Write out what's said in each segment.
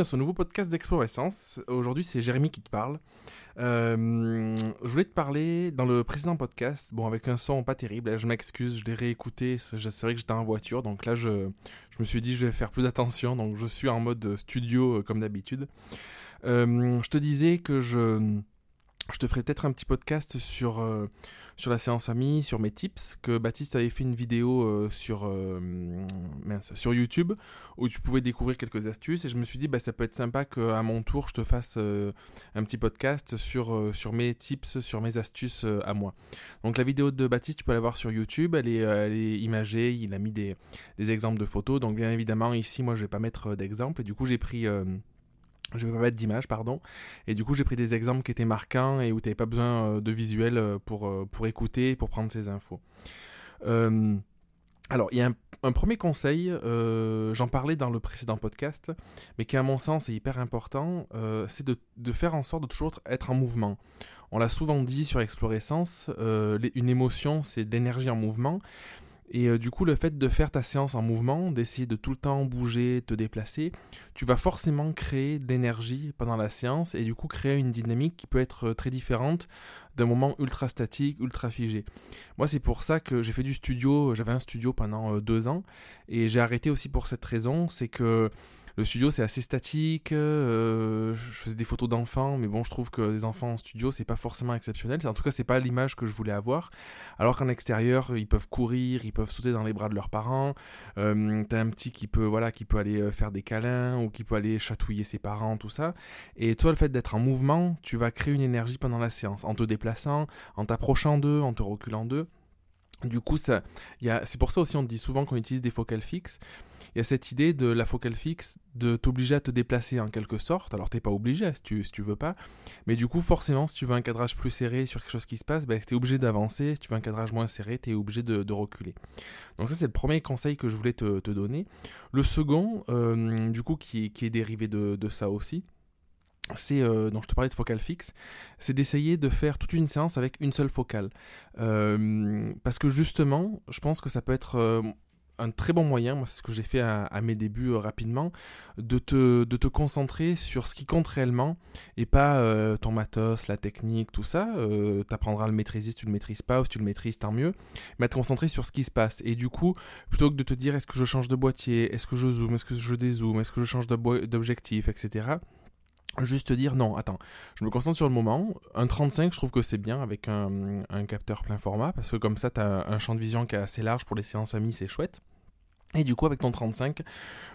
bienvenue ce nouveau podcast d'Explorescence. Aujourd'hui, c'est Jérémy qui te parle. Euh, je voulais te parler dans le précédent podcast, bon, avec un son pas terrible, je m'excuse, je l'ai réécouté, c'est vrai que j'étais en voiture, donc là, je, je, me suis dit, je vais faire plus d'attention, donc je suis en mode studio euh, comme d'habitude. Euh, je te disais que je je te ferai peut-être un petit podcast sur, euh, sur la séance famille, sur mes tips, que Baptiste avait fait une vidéo euh, sur, euh, sur YouTube où tu pouvais découvrir quelques astuces et je me suis dit bah, ça peut être sympa qu'à mon tour je te fasse un petit podcast sur, sur mes tips, sur mes astuces à moi. Donc la vidéo de Baptiste tu peux la voir sur YouTube, elle est, elle imagée, il a mis des, des exemples de photos, donc bien évidemment ici moi je vais pas mettre d'exemples et du coup j'ai pris je vais pas mettre d'image, pardon. Et du coup, j'ai pris des exemples qui étaient marquants et où tu n'avais pas besoin euh, de visuel euh, pour, euh, pour écouter, pour prendre ces infos. alors, il y a un, premier conseil, j'en parlais dans le précédent podcast, mais qui à mon sens est hyper important, c'est de, de, faire en sorte de toujours être en mouvement. On l'a souvent dit sur Explorescence, une émotion, c'est de l'énergie en mouvement. Et euh, du coup, le fait de faire ta séance en mouvement, d'essayer de tout le temps bouger, te déplacer, tu vas forcément créer de l'énergie pendant la séance et du coup créer une dynamique qui peut être euh, très différente d'un moment ultra statique, ultra figé. Moi, c'est pour ça que j'ai fait du studio, j'avais un studio pendant euh, deux ans et j'ai arrêté aussi pour cette raison, c'est que le studio c'est assez statique. Euh, je faisais des photos d'enfants, mais bon, je trouve que les enfants en studio c'est pas forcément exceptionnel. En tout cas, c'est pas l'image que je voulais avoir. Alors qu'en extérieur, ils peuvent courir, ils peuvent sauter dans les bras de leurs parents. Euh, T'as un petit qui peut, voilà, qui peut aller euh, faire des câlins ou qui peut aller chatouiller ses parents, tout ça. Et toi, le fait d'être en mouvement, tu vas créer une énergie pendant la séance, en te déplaçant, en t'approchant d'eux, en te reculant d'eux. Du coup, c'est pour ça aussi on dit souvent qu'on utilise des focales fixes il y a cette idée de la focale fixe, de t'obliger à te déplacer en quelque sorte. Alors t'es pas obligé si tu, si veux pas, mais du coup forcément si tu veux un cadrage plus serré sur quelque chose qui se passe, ben, tu es obligé d'avancer. Si tu veux un cadrage moins serré, tu es obligé de, reculer. Donc ça c'est le premier conseil que je voulais te, donner. Le second, euh, du coup qui, est dérivé de, ça aussi, c'est euh, donc je te parlais de focale fixe, c'est d'essayer de faire toute une séance avec une seule focale, euh, parce que justement, je pense que ça peut être un très bon moyen, moi c'est ce que j'ai fait à, mes débuts euh, rapidement, de te, de te concentrer sur ce qui compte réellement et pas euh, ton matos, la technique, tout ça. Euh, tu apprendras à le maîtriser si tu le maîtrises pas ou si tu le maîtrises tant mieux, mais à te concentrer sur ce qui se passe. Et du coup, plutôt que de te dire est-ce que je change de boîtier, est-ce que je zoome, est-ce que je dézoome, est-ce que je change d'objectif, etc juste dire non, attends, je me concentre sur le moment. Un 35, je trouve que c'est bien avec un, capteur plein format parce que comme ça, tu as un champ de vision qui est assez large pour les séances famille, c'est chouette. Et du coup, avec ton 35,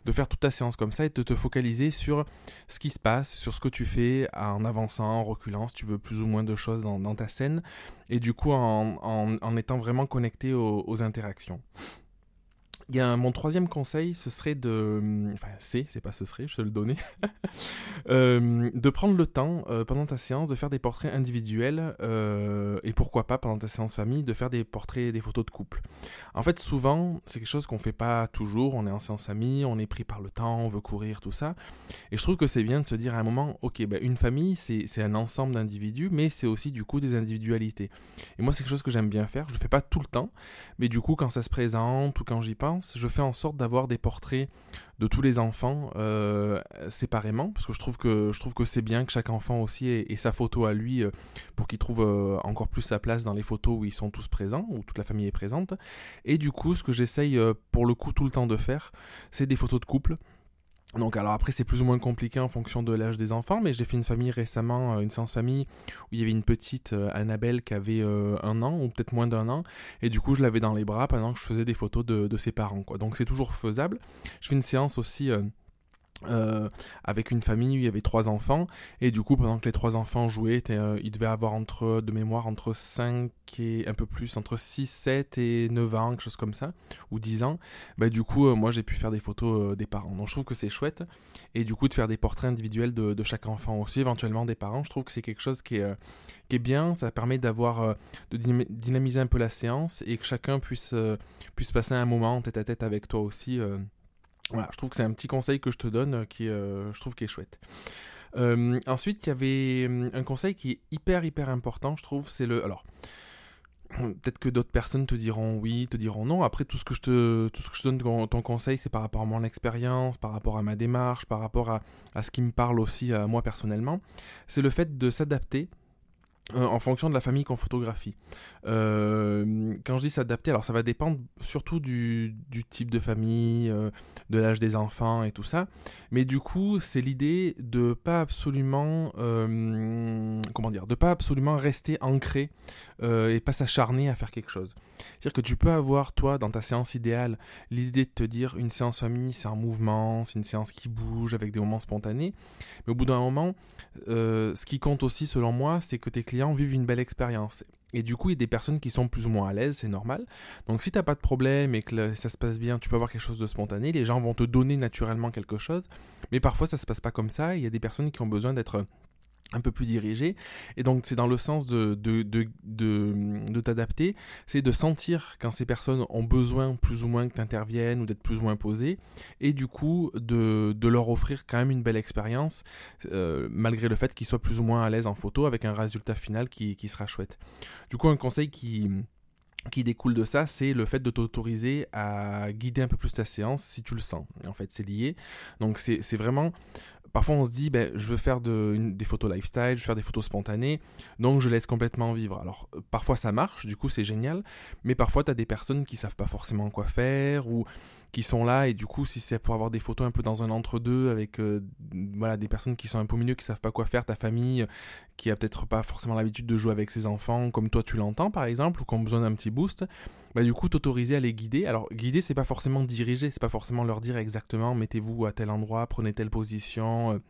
de faire toute ta séance comme ça et de te focaliser sur ce qui se passe, sur ce que tu fais en avançant, en reculant, si tu veux plus ou moins de choses dans, ta scène, et du coup en, étant vraiment connecté aux interactions. Il y a mon troisième conseil, ce serait de, enfin c'est, c'est pas ce serait, je te le donner, euh, de prendre le temps euh, pendant ta séance de faire des portraits individuels euh, et pourquoi pas pendant ta séance famille de faire des portraits, des photos de couple. En fait, souvent, c'est quelque chose qu'on fait pas toujours. On est en séance famille, on est pris par le temps, on veut courir, tout ça. Et je trouve que c'est bien de se dire à un moment, ok, ben, une famille, c'est, c'est un ensemble d'individus, mais c'est aussi du coup des individualités. Et moi, c'est quelque chose que j'aime bien faire. Je le fais pas tout le temps, mais du coup, quand ça se présente ou quand j'y pense je fais en sorte d'avoir des portraits de tous les enfants euh, séparément, parce que je trouve que, je trouve que c'est bien que chaque enfant aussi ait, sa photo à lui euh, pour qu'il trouve euh, encore plus sa place dans les photos où ils sont tous présents, où toute la famille est présente. Et du coup, ce que j'essaye pour le coup tout le temps de faire, c'est des photos de couple. Donc alors après c'est plus ou moins compliqué en fonction de l'âge des enfants, mais j'ai fait une famille récemment, euh, une séance famille où il y avait une petite euh, Annabelle qui avait euh, un an ou peut-être moins d'un an, et du coup je l'avais dans les bras pendant que je faisais des photos de, de ses parents quoi. Donc c'est toujours faisable. Je fais une séance aussi avec une famille où il y avait trois enfants. Et du coup pendant que les trois enfants jouaient euh, ils devaient avoir entre de mémoire entre 5 et un peu plus entre 6 7 et 9 ans quelque chose comme ça ou 10 ans. Bah du coup euh, moi j'ai pu faire des photos des parents. Donc je trouve que c'est chouette. Et du coup de faire des portraits individuels de, chaque enfant aussi éventuellement des parents je trouve que c'est quelque chose qui est, qui est bien. Ça permet d'avoir de dynamiser un peu la séance et que chacun puisse puisse passer un moment tête à tête avec toi aussi voilà, je trouve que c'est un petit conseil que je te donne euh, qui, euh, je trouve, qui est chouette. Euh, ensuite, il y avait un conseil qui est hyper hyper important, je trouve, c'est le. Alors, peut-être que d'autres personnes te diront oui, te diront non. Après, tout ce que je te, tout ce que je donne ton, ton conseil, c'est par rapport à mon expérience, par rapport à ma démarche, par rapport à, à ce qui me parle aussi à moi personnellement. C'est le fait de s'adapter euh, en fonction de la famille qu'on photographie. Euh, quand je dis s'adapter, alors ça va dépendre surtout du, type de famille, euh, de l'âge des enfants et tout ça. Mais du coup, c'est l'idée de pas absolument, comment dire, de pas absolument rester ancré et pas s'acharner à faire quelque chose. C'est-à-dire que tu peux avoir toi dans ta séance idéale l'idée de te dire une séance famille, c'est un mouvement, c'est une séance qui bouge avec des moments spontanés. Mais au bout d'un moment, ce qui compte aussi selon moi, c'est que tes clients vivent une belle expérience. Et du coup, il y a des personnes qui sont plus ou moins à l'aise, c'est normal. Donc si tu n'as pas de problème et que ça se passe bien, tu peux avoir quelque chose de spontané, les gens vont te donner naturellement quelque chose. Mais parfois, ça se passe pas comme ça. Il y a des personnes qui ont besoin d'être un peu plus dirigé. Et donc c'est dans le sens de, de, de, de, t'adapter, c'est de sentir quand ces personnes ont besoin plus ou moins que tu interviennes ou d'être plus ou moins posé, et du coup de, de, leur offrir quand même une belle expérience, euh, malgré le fait qu'ils soient plus ou moins à l'aise en photo, avec un résultat final qui, qui sera chouette. Du coup un conseil qui qui découle de ça, c'est le fait de t'autoriser à guider un peu plus ta séance si tu le sens. En fait, c'est lié. Donc, c'est vraiment Parfois, on se dit, ben, je veux faire des photos lifestyle, je veux faire des photos spontanées, donc je laisse complètement vivre. Alors, euh, parfois ça marche, du coup c'est génial, mais parfois tu as des personnes qui savent pas forcément quoi faire, ou qui sont là, et du coup, si c'est pour avoir des photos un peu dans un entre-deux, avec euh, voilà, des personnes qui sont un peu au milieu, qui savent pas quoi faire, ta famille, qui a peut-être pas forcément l'habitude de jouer avec ses enfants, comme toi tu l'entends par exemple, ou qui ont besoin d'un petit boost, bah, du coup t'autoriser à les guider. Alors guider c'est pas forcément diriger, c'est pas forcément leur dire exactement mettez-vous à tel endroit, prenez telle position,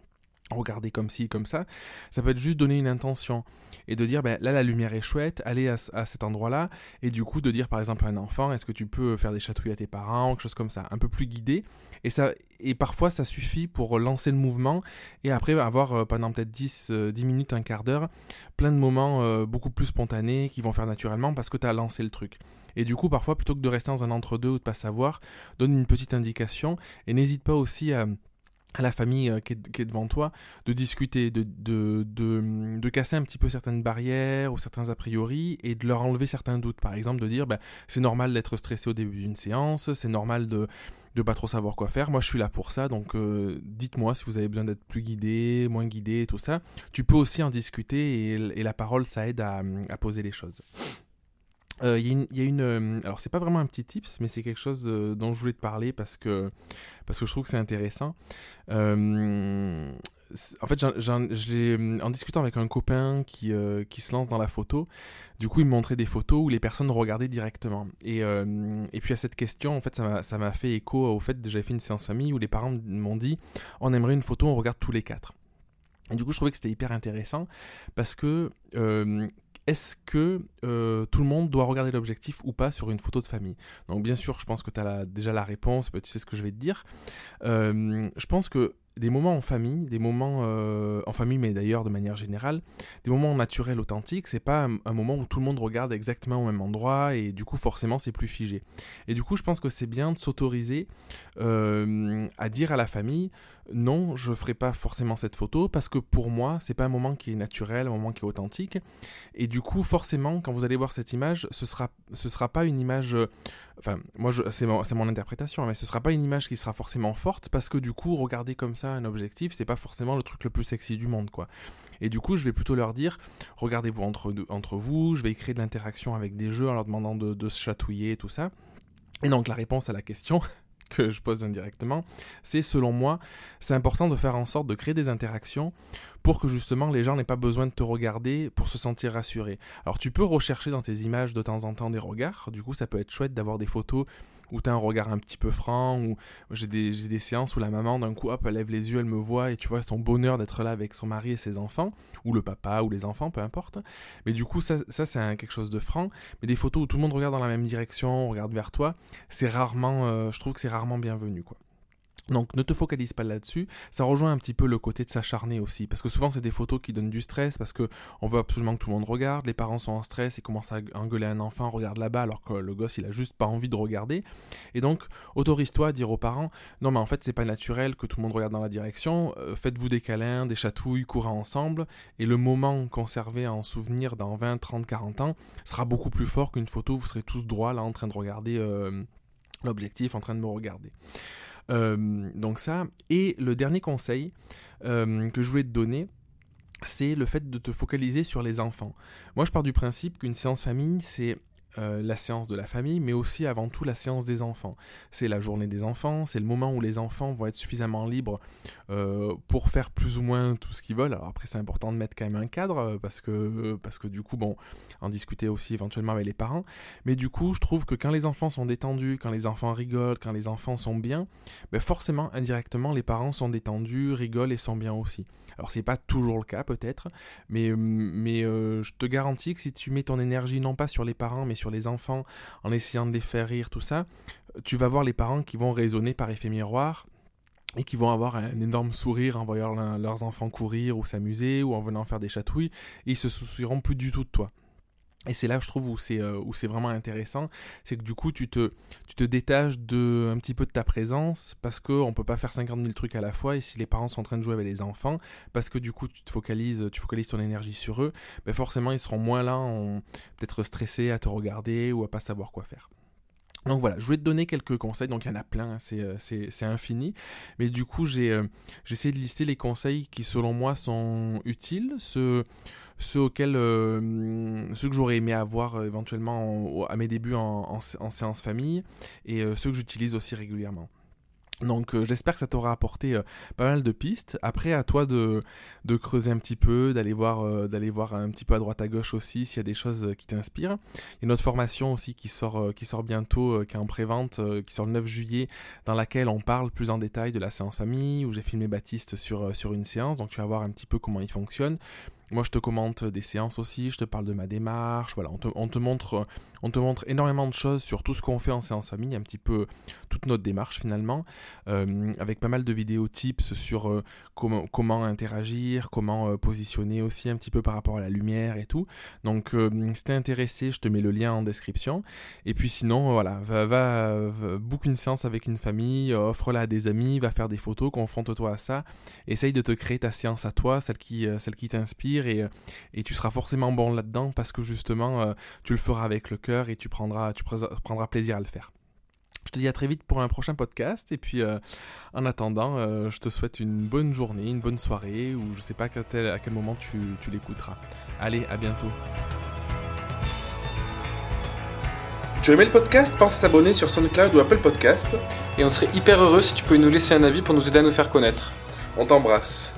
euh, regardez comme ci, comme ça. Ça peut être juste donner une intention et de dire ben, là la lumière est chouette, allez à, cet endroit-là et du coup de dire par exemple à un enfant est-ce que tu peux faire des chatouilles à tes parents, quelque chose comme ça, un peu plus guidé et ça et parfois ça suffit pour lancer le mouvement et après avoir euh, pendant peut-être 10, 10 euh, minutes, un quart d'heure, plein de moments beaucoup plus spontanés qui vont faire naturellement parce que tu as lancé le truc. Et du coup, parfois, plutôt que de rester dans un entre-deux ou de pas savoir, donne une petite indication et n'hésite pas aussi à à la famille euh, qui est, devant toi, de discuter, de, de, de, casser un petit peu certaines barrières ou certains a priori et de leur enlever certains doutes. Par exemple, de dire, ben, c'est normal d'être stressé au début d'une séance, c'est normal de de pas trop savoir quoi faire. Moi, je suis là pour ça, donc euh, dites-moi si vous avez besoin d'être plus guidé, moins guidé, tout ça. Tu peux aussi en discuter et, la parole, ça aide à poser les choses. Euh, il y, a une, euh, alors c'est pas vraiment un petit tips, mais c'est quelque chose euh, dont je voulais te parler parce que parce que je trouve que c'est intéressant. en fait, en discutant avec un copain qui, qui se lance dans la photo, du coup, il me montrait des photos où les personnes regardaient directement. Et, et puis à cette question, en fait, ça m'a fait écho au fait que j'avais fait une séance famille où les parents m'ont dit on aimerait une photo, on regarde tous les quatre. Et du coup, je trouvais que c'était hyper intéressant parce que est-ce que euh, tout le monde doit regarder l'objectif ou pas sur une photo de famille? Donc bien sûr, je pense que tu as déjà la réponse, tu sais ce que je vais te dire. Euh, je pense que des moments en famille, des moments euh, en famille, mais d'ailleurs de manière générale, des moments naturels, authentiques, c'est pas un, moment où tout le monde regarde exactement au même endroit et du coup forcément c'est plus figé. Et du coup je pense que c'est bien de s'autoriser euh, à dire à la famille non, je ferai pas forcément cette photo parce que pour moi c'est pas un moment qui est naturel, un moment qui est authentique. Et du coup forcément quand vous allez voir cette image, ce sera ce sera pas une image, enfin moi c'est mon, mon interprétation, hein, mais ce sera pas une image qui sera forcément forte parce que du coup regarder comme ça un objectif, c'est pas forcément le truc le plus sexy du monde, quoi. Et du coup, je vais plutôt leur dire, regardez-vous entre, vous, je vais créer de l'interaction avec des jeux en leur demandant de, de se chatouiller et tout ça. Et donc la réponse à la question, que je pose indirectement, c'est selon moi, c'est important de faire en sorte de créer des interactions pour que justement les gens n'aient pas besoin de te regarder pour se sentir rassurés. Alors tu peux rechercher dans tes images de temps en temps des regards, du coup ça peut être chouette d'avoir des photos où tu as un regard un petit peu franc, ou j'ai des, des, séances où la maman d'un coup hop elle lève les yeux, elle me voit et tu vois son bonheur d'être là avec son mari et ses enfants, ou le papa ou les enfants, peu importe. Mais du coup ça, ça c'est quelque chose de franc, mais des photos où tout le monde regarde dans la même direction, regarde vers toi, c'est rarement, euh, je trouve que c'est rarement bienvenu quoi. Donc ne te focalise pas là-dessus. Ça rejoint un petit peu le côté de s'acharner aussi, parce que souvent c'est des photos qui donnent du stress, parce que on veut absolument que tout le monde regarde. Les parents sont en stress et commencent à engueuler un enfant, regarde là-bas, alors que le gosse il a juste pas envie de regarder. Et donc autorise-toi à dire aux parents, non mais en fait c'est pas naturel que tout le monde regarde dans la direction. Euh, faites-vous des câlins, des chatouilles, courez ensemble, et le moment conservé en souvenir dans 20, 30, 40 ans sera beaucoup plus fort qu'une photo. Vous serez tous droits là en train de regarder euh, l'objectif, en train de me regarder. Euh, donc ça. Et le dernier conseil euh, que je voulais te donner, c'est le fait de te focaliser sur les enfants. Moi, je pars du principe qu'une séance famille, c'est euh, la séance de la famille, mais aussi avant tout la séance des enfants. C'est la journée des enfants, c'est le moment où les enfants vont être suffisamment libres euh, pour faire plus ou moins tout ce qu'ils veulent. Alors après, c'est important de mettre quand même un cadre, euh, parce que, parce que du coup, bon, en discuter aussi éventuellement avec les parents. Mais du coup, je trouve que quand les enfants sont détendus, quand les enfants rigolent, quand les enfants sont bien, ben forcément, indirectement, les parents sont détendus, rigolent et sont bien aussi. Alors c'est pas toujours le cas peut-être, mais, mais je te garantis que si tu mets ton énergie non pas sur les parents, mais sur les enfants en essayant de les faire rire, tout ça, tu vas voir les parents qui vont raisonner par effet miroir et qui vont avoir un énorme sourire en voyant leurs enfants courir ou s'amuser ou en venant faire des chatouilles, et ils se soucieront plus du tout de toi. Et c'est là, je trouve, où c'est euh, où c'est vraiment intéressant, c'est que du coup, tu te, tu te détaches de, un petit peu de ta présence, parce qu'on ne peut pas faire 50 000 trucs à la fois, et si les parents sont en train de jouer avec les enfants, parce que du coup, tu te focalises, tu focalises ton énergie sur eux, ben forcément, ils seront moins là, peut-être stressés à te regarder ou à pas savoir quoi faire. Donc voilà, je voulais te donner quelques conseils, donc il y en a plein, hein, euh, c'est infini, mais du coup j'ai euh, de lister les conseils qui selon moi sont utiles, ceux, ceux auxquels, euh, ceux que j'aurais aimé avoir éventuellement à mes débuts en, en, séance famille, et ceux que j'utilise aussi régulièrement. Donc euh, j'espère que ça t'aura apporté euh, pas mal de pistes. Après à toi de, creuser un petit peu, d'aller voir, euh, voir un petit peu à droite à gauche aussi s'il y a des choses qui t'inspirent. Il y a une autre formation aussi qui sort, qui sort bientôt, qui est en pré-vente, qui sort le 9 juillet, dans laquelle on parle plus en détail de la séance famille, où j'ai filmé Baptiste sur, sur une séance, donc tu vas voir un petit peu comment il fonctionne. Moi, je te commente des séances aussi, je te parle de ma démarche, voilà, on te, on te, montre, on te montre énormément de choses sur tout ce qu'on fait en séance famille, un petit peu toute notre démarche finalement, euh, avec pas mal de vidéos tips sur euh, comment, interagir, comment euh, positionner aussi un petit peu par rapport à la lumière et tout. Donc, si t'es intéressé, je te mets le lien en description. Et puis sinon, voilà, va book une séance avec une famille, offre-la à des amis, va faire des photos, confronte-toi à ça, essaye de te créer ta séance à toi, celle qui, celle qui t'inspire et, et tu seras forcément bon là-dedans parce que justement euh, tu le feras avec le cœur et tu prendras, tu prendras plaisir à le faire. Je te dis à très vite pour un prochain podcast et puis euh, en attendant, euh, je te souhaite une bonne journée, une bonne soirée ou je sais pas à quel, à quel moment tu, tu l'écouteras. Allez, à bientôt. Tu aimé le podcast? Pense à t'abonner sur SoundCloud ou Apple Podcast. Et on serait hyper heureux si tu pouvais nous laisser un avis pour nous aider à nous faire connaître. On t'embrasse.